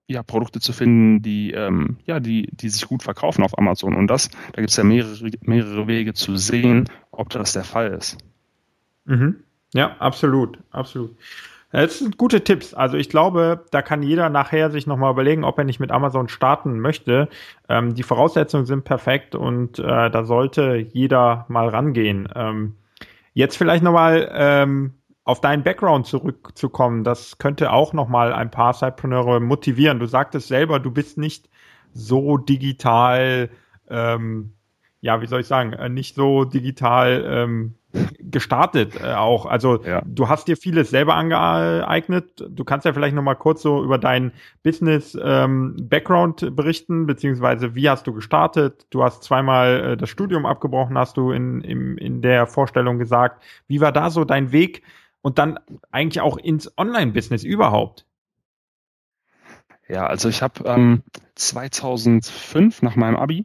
ja, Produkte zu finden, die, ähm, ja, die, die sich gut verkaufen auf Amazon. Und das, da gibt es ja mehrere, mehrere Wege zu sehen, ob das der Fall ist. Mhm. Ja, absolut, absolut. Das sind gute Tipps. Also ich glaube, da kann jeder nachher sich nochmal überlegen, ob er nicht mit Amazon starten möchte. Ähm, die Voraussetzungen sind perfekt und äh, da sollte jeder mal rangehen. Ähm, jetzt vielleicht nochmal ähm, auf deinen Background zurückzukommen, das könnte auch nochmal ein paar Cypreneure motivieren. Du sagtest selber, du bist nicht so digital, ähm, ja, wie soll ich sagen, äh, nicht so digital ähm, gestartet äh, auch. Also ja. du hast dir vieles selber angeeignet. Du kannst ja vielleicht nochmal kurz so über deinen Business ähm, Background berichten, beziehungsweise wie hast du gestartet? Du hast zweimal äh, das Studium abgebrochen, hast du in, in, in der Vorstellung gesagt. Wie war da so dein Weg? Und dann eigentlich auch ins Online-Business überhaupt? Ja, also ich habe ähm, 2005 nach meinem Abi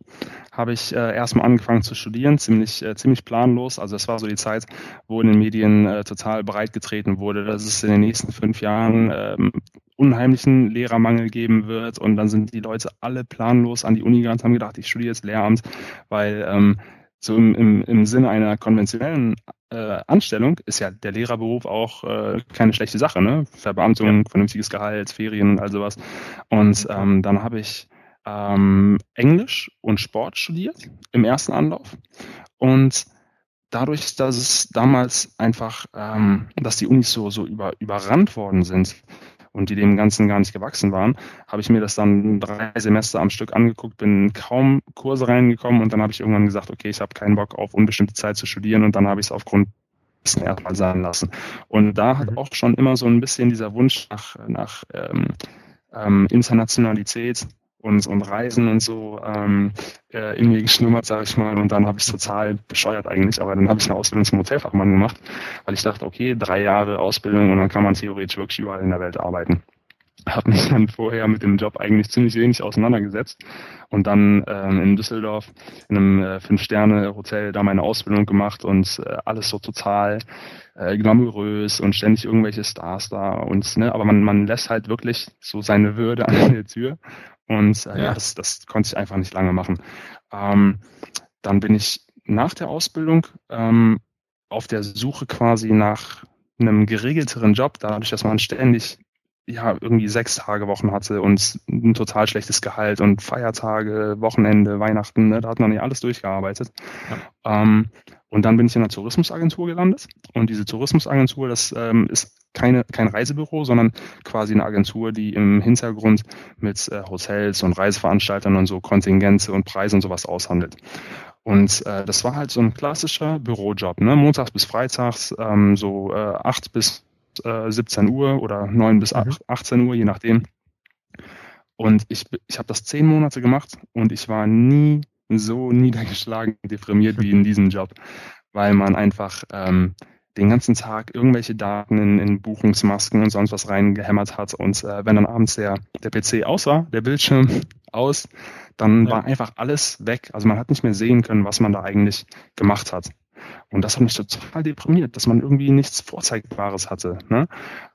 habe ich äh, erstmal angefangen zu studieren, ziemlich, äh, ziemlich planlos. Also das war so die Zeit, wo in den Medien äh, total breitgetreten wurde, dass es in den nächsten fünf Jahren ähm, unheimlichen Lehrermangel geben wird. Und dann sind die Leute alle planlos an die Uni gerannt, haben gedacht, ich studiere jetzt Lehramt, weil ähm, so im, im, im Sinne einer konventionellen äh, Anstellung ist ja der Lehrerberuf auch äh, keine schlechte Sache, ne? Verbeamtung, ja. vernünftiges Gehalt, Ferien, all sowas. Und ähm, dann habe ich ähm, Englisch und Sport studiert im ersten Anlauf. Und dadurch, dass es damals einfach, ähm, dass die Unis so, so über, überrannt worden sind und die dem Ganzen gar nicht gewachsen waren, habe ich mir das dann drei Semester am Stück angeguckt, bin kaum Kurse reingekommen und dann habe ich irgendwann gesagt, okay, ich habe keinen Bock auf unbestimmte Zeit zu studieren und dann habe ich es aufgrund erstmal sein lassen. Und da hat mhm. auch schon immer so ein bisschen dieser Wunsch nach, nach ähm, ähm, Internationalität und, und Reisen und so ähm, äh, in mir geschlummert, sage ich mal. Und dann habe ich total bescheuert eigentlich, aber dann habe ich eine Ausbildung zum Hotelfachmann gemacht, weil ich dachte, okay, drei Jahre Ausbildung und dann kann man theoretisch wirklich überall in der Welt arbeiten habe mich (laughs) dann vorher mit dem Job eigentlich ziemlich wenig auseinandergesetzt und dann ähm, in Düsseldorf in einem äh, Fünf-Sterne-Hotel da meine Ausbildung gemacht und äh, alles so total äh, glamourös und ständig irgendwelche Stars da und ne, aber man, man lässt halt wirklich so seine Würde (laughs) an der Tür und äh, ja. ja, das, das konnte ich einfach nicht lange machen. Ähm, dann bin ich nach der Ausbildung ähm, auf der Suche quasi nach einem geregelteren Job, dadurch, dass man ständig ja, irgendwie sechs Tage Wochen hatte und ein total schlechtes Gehalt und Feiertage, Wochenende, Weihnachten, ne, da hat man ja alles durchgearbeitet. Ja. Ähm, und dann bin ich in einer Tourismusagentur gelandet. Und diese Tourismusagentur, das ähm, ist keine, kein Reisebüro, sondern quasi eine Agentur, die im Hintergrund mit äh, Hotels und Reiseveranstaltern und so Kontingente und Preise und sowas aushandelt. Und äh, das war halt so ein klassischer Bürojob, ne? montags bis freitags, ähm, so äh, acht bis äh, 17 Uhr oder 9 bis mhm. 18 Uhr, je nachdem. Und ich, ich habe das zehn Monate gemacht und ich war nie so niedergeschlagen, deprimiert wie in diesem Job, weil man einfach ähm, den ganzen Tag irgendwelche Daten in, in Buchungsmasken und sonst was reingehämmert hat. Und äh, wenn dann abends der, der PC aus war, der Bildschirm (laughs) aus, dann ja. war einfach alles weg. Also man hat nicht mehr sehen können, was man da eigentlich gemacht hat. Und das hat mich total deprimiert, dass man irgendwie nichts Vorzeigbares hatte, ne?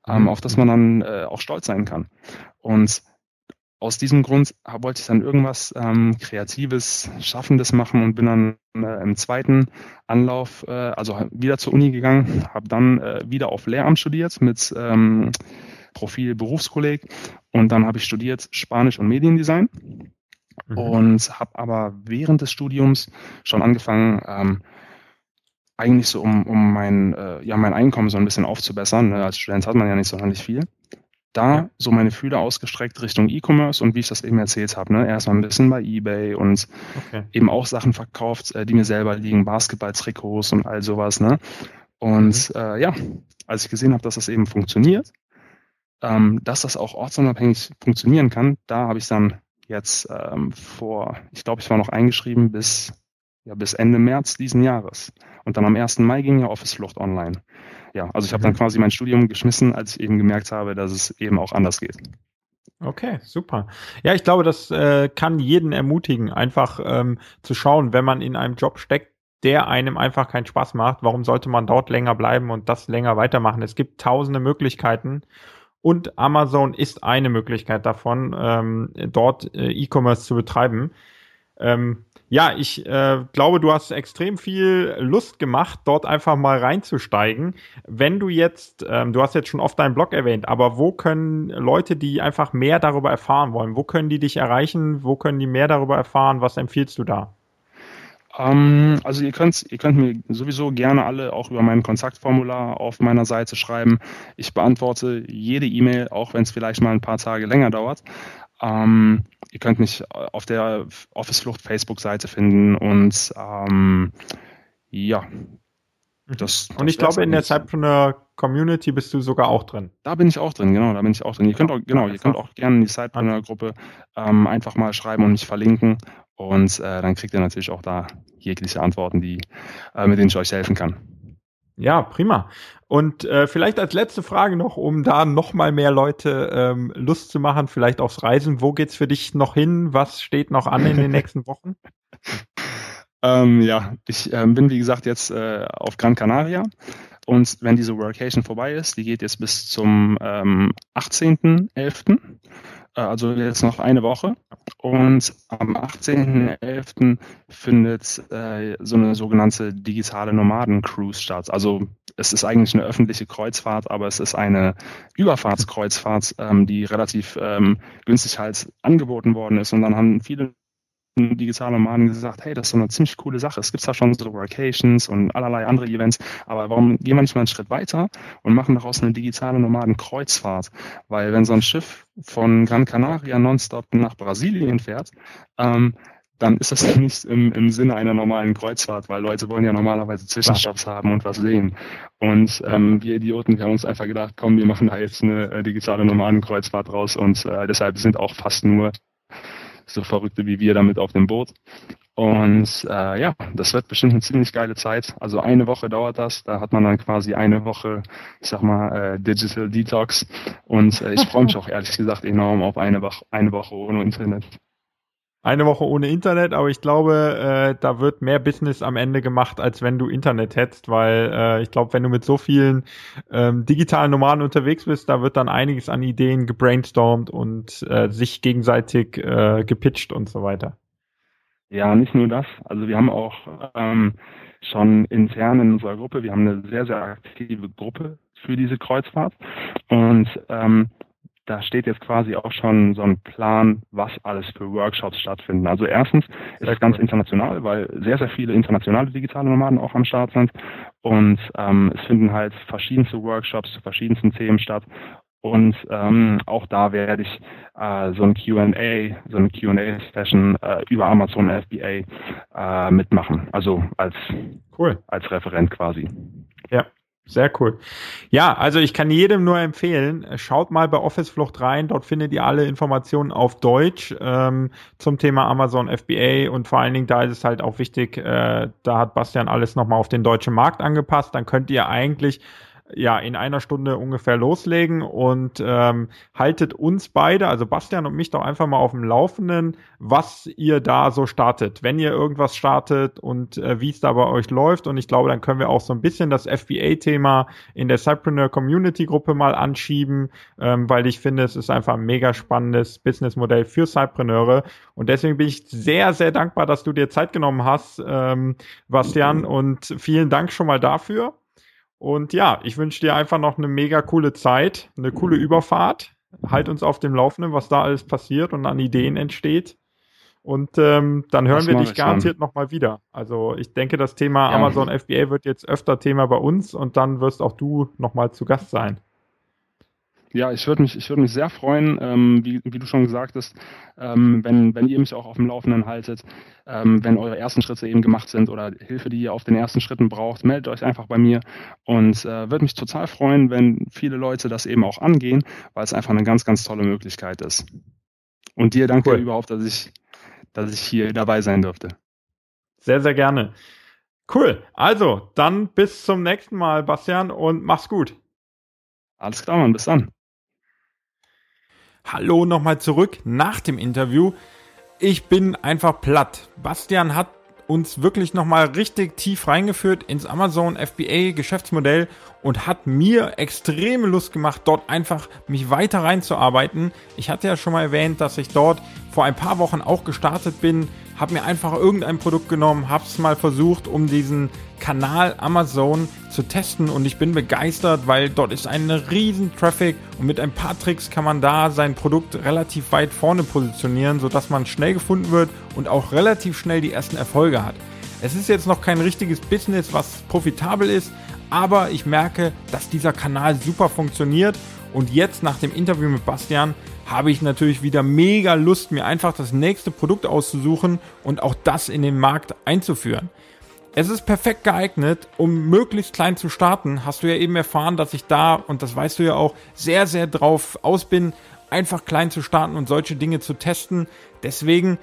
ähm, mhm. auf das man dann äh, auch stolz sein kann. Und aus diesem Grund wollte ich dann irgendwas ähm, Kreatives, Schaffendes machen und bin dann äh, im zweiten Anlauf äh, also wieder zur Uni gegangen, habe dann äh, wieder auf Lehramt studiert mit ähm, Profil Berufskolleg und dann habe ich studiert Spanisch und Mediendesign mhm. und habe aber während des Studiums schon angefangen, ähm, eigentlich so, um, um mein, äh, ja, mein Einkommen so ein bisschen aufzubessern. Ne? Als Student hat man ja nicht sonderlich viel. Da so meine Fühler ausgestreckt Richtung E-Commerce und wie ich das eben erzählt habe, ne? erstmal ein bisschen bei Ebay und okay. eben auch Sachen verkauft, äh, die mir selber liegen, Basketball-Trikots und all sowas. Ne? Und mhm. äh, ja, als ich gesehen habe, dass das eben funktioniert, ähm, dass das auch ortsunabhängig funktionieren kann, da habe ich dann jetzt ähm, vor, ich glaube, ich war noch eingeschrieben bis ja, bis Ende März diesen Jahres. Und dann am 1. Mai ging ja Office Flucht online. Ja, also ich habe dann mhm. quasi mein Studium geschmissen, als ich eben gemerkt habe, dass es eben auch anders geht. Okay, super. Ja, ich glaube, das äh, kann jeden ermutigen, einfach ähm, zu schauen, wenn man in einem Job steckt, der einem einfach keinen Spaß macht, warum sollte man dort länger bleiben und das länger weitermachen? Es gibt tausende Möglichkeiten und Amazon ist eine Möglichkeit davon, ähm, dort äh, E-Commerce zu betreiben. Ähm, ja, ich äh, glaube, du hast extrem viel Lust gemacht, dort einfach mal reinzusteigen. Wenn du jetzt, ähm, du hast jetzt schon oft deinen Blog erwähnt, aber wo können Leute, die einfach mehr darüber erfahren wollen, wo können die dich erreichen? Wo können die mehr darüber erfahren? Was empfiehlst du da? Ähm, also ihr könnt, ihr könnt mir sowieso gerne alle auch über mein Kontaktformular auf meiner Seite schreiben. Ich beantworte jede E-Mail, auch wenn es vielleicht mal ein paar Tage länger dauert. Ähm, ihr könnt mich auf der Office Flucht Facebook-Seite finden und ähm, ja. Das, das und ich glaube, in der Sidepreneur Community bist du sogar auch drin. Da bin ich auch drin, genau, da bin ich auch drin. Ihr könnt auch, genau, ihr könnt auch gerne in die Sidepreneur-Gruppe ähm, einfach mal schreiben und mich verlinken. Und äh, dann kriegt ihr natürlich auch da jegliche Antworten, die, äh, mit denen ich euch helfen kann. Ja, prima. Und äh, vielleicht als letzte Frage noch, um da noch mal mehr Leute ähm, Lust zu machen, vielleicht aufs Reisen. Wo geht's für dich noch hin? Was steht noch an in den (laughs) nächsten Wochen? Ähm, ja, ich ähm, bin wie gesagt jetzt äh, auf Gran Canaria und wenn diese Workation vorbei ist, die geht jetzt bis zum ähm, 18.11., äh, also jetzt noch eine Woche. Und am 18.11. findet äh, so eine sogenannte digitale Nomaden-Cruise statt. Also es ist eigentlich eine öffentliche Kreuzfahrt, aber es ist eine Überfahrtskreuzfahrt, ähm, die relativ ähm, günstig halt angeboten worden ist. Und dann haben viele digitale Nomaden gesagt, hey, das ist so eine ziemlich coole Sache. Es gibt zwar schon so Workations und allerlei andere Events, aber warum gehen wir nicht mal einen Schritt weiter und machen daraus eine digitale Nomaden-Kreuzfahrt? Weil wenn so ein Schiff von Gran Canaria nonstop nach Brasilien fährt, ähm, dann ist das (laughs) nicht im, im Sinne einer normalen Kreuzfahrt, weil Leute wollen ja normalerweise Zwischenstopps haben und was sehen. Und ähm, wir Idioten, wir haben uns einfach gedacht, komm, wir machen da jetzt eine äh, digitale Nomadenkreuzfahrt raus und äh, deshalb sind auch fast nur so Verrückte wie wir damit auf dem Boot. Und äh, ja, das wird bestimmt eine ziemlich geile Zeit. Also eine Woche dauert das. Da hat man dann quasi eine Woche, ich sag mal, äh, Digital Detox. Und äh, ich freue mich auch ehrlich gesagt enorm auf eine Woche, eine Woche ohne Internet eine Woche ohne Internet, aber ich glaube, äh, da wird mehr Business am Ende gemacht, als wenn du Internet hättest, weil äh, ich glaube, wenn du mit so vielen ähm, digitalen Nomaden unterwegs bist, da wird dann einiges an Ideen gebrainstormt und äh, sich gegenseitig äh, gepitcht und so weiter. Ja, nicht nur das. Also wir haben auch ähm, schon intern in unserer Gruppe, wir haben eine sehr, sehr aktive Gruppe für diese Kreuzfahrt und ähm, da steht jetzt quasi auch schon so ein Plan, was alles für Workshops stattfinden. Also erstens ist es ganz international, weil sehr, sehr viele internationale digitale Nomaden auch am Start sind. Und ähm, es finden halt verschiedenste Workshops zu verschiedensten Themen statt. Und ähm, auch da werde ich äh, so ein QA, so eine QA-Session äh, über Amazon FBA äh, mitmachen. Also als, cool. als Referent quasi. Ja. Sehr cool. Ja, also ich kann jedem nur empfehlen, schaut mal bei Office Flucht rein. Dort findet ihr alle Informationen auf Deutsch ähm, zum Thema Amazon FBA und vor allen Dingen da ist es halt auch wichtig, äh, da hat Bastian alles nochmal auf den deutschen Markt angepasst. Dann könnt ihr eigentlich ja in einer Stunde ungefähr loslegen und ähm, haltet uns beide, also Bastian und mich doch einfach mal auf dem Laufenden, was ihr da so startet, wenn ihr irgendwas startet und äh, wie es da bei euch läuft. Und ich glaube, dann können wir auch so ein bisschen das FBA-Thema in der Cypreneur Community Gruppe mal anschieben, ähm, weil ich finde, es ist einfach ein mega spannendes Businessmodell für Cypreneure. Und deswegen bin ich sehr, sehr dankbar, dass du dir Zeit genommen hast, ähm, Bastian, und vielen Dank schon mal dafür. Und ja, ich wünsche dir einfach noch eine mega coole Zeit, eine coole Überfahrt. Halt uns auf dem Laufenden, was da alles passiert und an Ideen entsteht. Und ähm, dann hören das wir dich garantiert nochmal wieder. Also ich denke, das Thema ja. Amazon FBA wird jetzt öfter Thema bei uns und dann wirst auch du nochmal zu Gast sein. Ja, ich würde mich, ich würde mich sehr freuen, ähm, wie, wie, du schon gesagt hast, ähm, wenn, wenn ihr mich auch auf dem Laufenden haltet, ähm, wenn eure ersten Schritte eben gemacht sind oder Hilfe, die ihr auf den ersten Schritten braucht, meldet euch einfach bei mir und äh, würde mich total freuen, wenn viele Leute das eben auch angehen, weil es einfach eine ganz, ganz tolle Möglichkeit ist. Und dir danke cool. überhaupt, dass ich, dass ich hier dabei sein durfte. Sehr, sehr gerne. Cool. Also, dann bis zum nächsten Mal, Bastian, und mach's gut. Alles klar, Mann. Bis dann. Hallo nochmal zurück nach dem Interview. Ich bin einfach platt. Bastian hat uns wirklich nochmal richtig tief reingeführt ins Amazon FBA Geschäftsmodell und hat mir extreme Lust gemacht, dort einfach mich weiter reinzuarbeiten. Ich hatte ja schon mal erwähnt, dass ich dort vor ein paar Wochen auch gestartet bin, habe mir einfach irgendein Produkt genommen, habe es mal versucht, um diesen Kanal Amazon zu testen. Und ich bin begeistert, weil dort ist ein riesen Traffic. Und mit ein paar Tricks kann man da sein Produkt relativ weit vorne positionieren, sodass man schnell gefunden wird und auch relativ schnell die ersten Erfolge hat. Es ist jetzt noch kein richtiges Business, was profitabel ist, aber ich merke, dass dieser Kanal super funktioniert und jetzt nach dem Interview mit Bastian habe ich natürlich wieder mega Lust, mir einfach das nächste Produkt auszusuchen und auch das in den Markt einzuführen. Es ist perfekt geeignet, um möglichst klein zu starten. Hast du ja eben erfahren, dass ich da, und das weißt du ja auch, sehr, sehr drauf aus bin, einfach klein zu starten und solche Dinge zu testen. Deswegen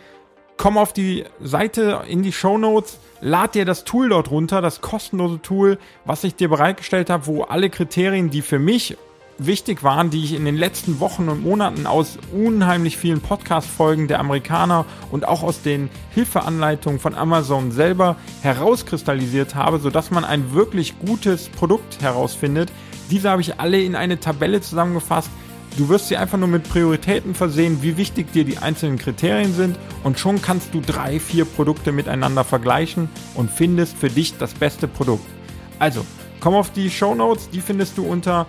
komm auf die Seite in die Show Notes, lad dir das Tool dort runter, das kostenlose Tool, was ich dir bereitgestellt habe, wo alle Kriterien, die für mich wichtig waren, die ich in den letzten Wochen und Monaten aus unheimlich vielen Podcast-Folgen der Amerikaner und auch aus den Hilfeanleitungen von Amazon selber herauskristallisiert habe, sodass man ein wirklich gutes Produkt herausfindet. Diese habe ich alle in eine Tabelle zusammengefasst. Du wirst sie einfach nur mit Prioritäten versehen, wie wichtig dir die einzelnen Kriterien sind und schon kannst du drei, vier Produkte miteinander vergleichen und findest für dich das beste Produkt. Also, komm auf die Show Notes, die findest du unter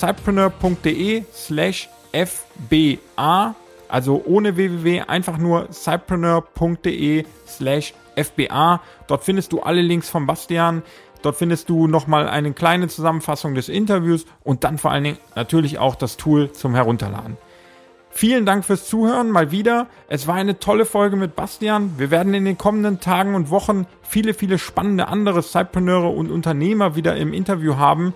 cypreneur.de slash fba, also ohne www, einfach nur cypreneur.de slash fba. Dort findest du alle Links von Bastian. Dort findest du nochmal eine kleine Zusammenfassung des Interviews und dann vor allen Dingen natürlich auch das Tool zum Herunterladen. Vielen Dank fürs Zuhören mal wieder. Es war eine tolle Folge mit Bastian. Wir werden in den kommenden Tagen und Wochen viele, viele spannende andere Cypreneure und Unternehmer wieder im Interview haben.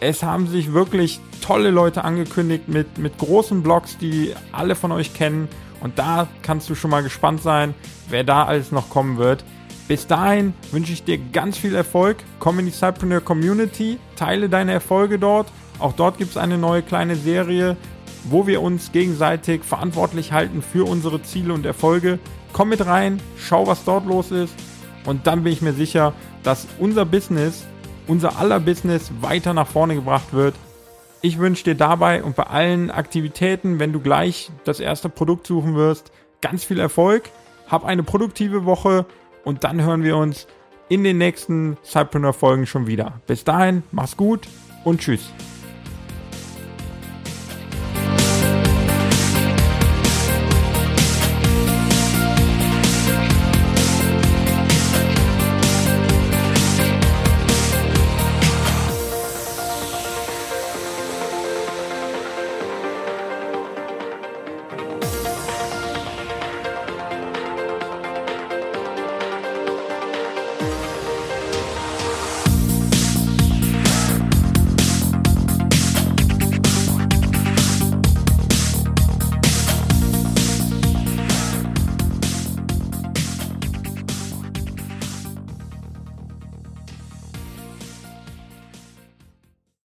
Es haben sich wirklich tolle Leute angekündigt mit, mit großen Blogs, die alle von euch kennen. Und da kannst du schon mal gespannt sein, wer da alles noch kommen wird. Bis dahin wünsche ich dir ganz viel Erfolg. Komm in die Cypreneur Community, teile deine Erfolge dort. Auch dort gibt es eine neue kleine Serie, wo wir uns gegenseitig verantwortlich halten für unsere Ziele und Erfolge. Komm mit rein, schau, was dort los ist. Und dann bin ich mir sicher, dass unser Business unser aller Business weiter nach vorne gebracht wird. Ich wünsche dir dabei und bei allen Aktivitäten, wenn du gleich das erste Produkt suchen wirst, ganz viel Erfolg. Hab eine produktive Woche und dann hören wir uns in den nächsten Cypreneur-Folgen schon wieder. Bis dahin, mach's gut und tschüss.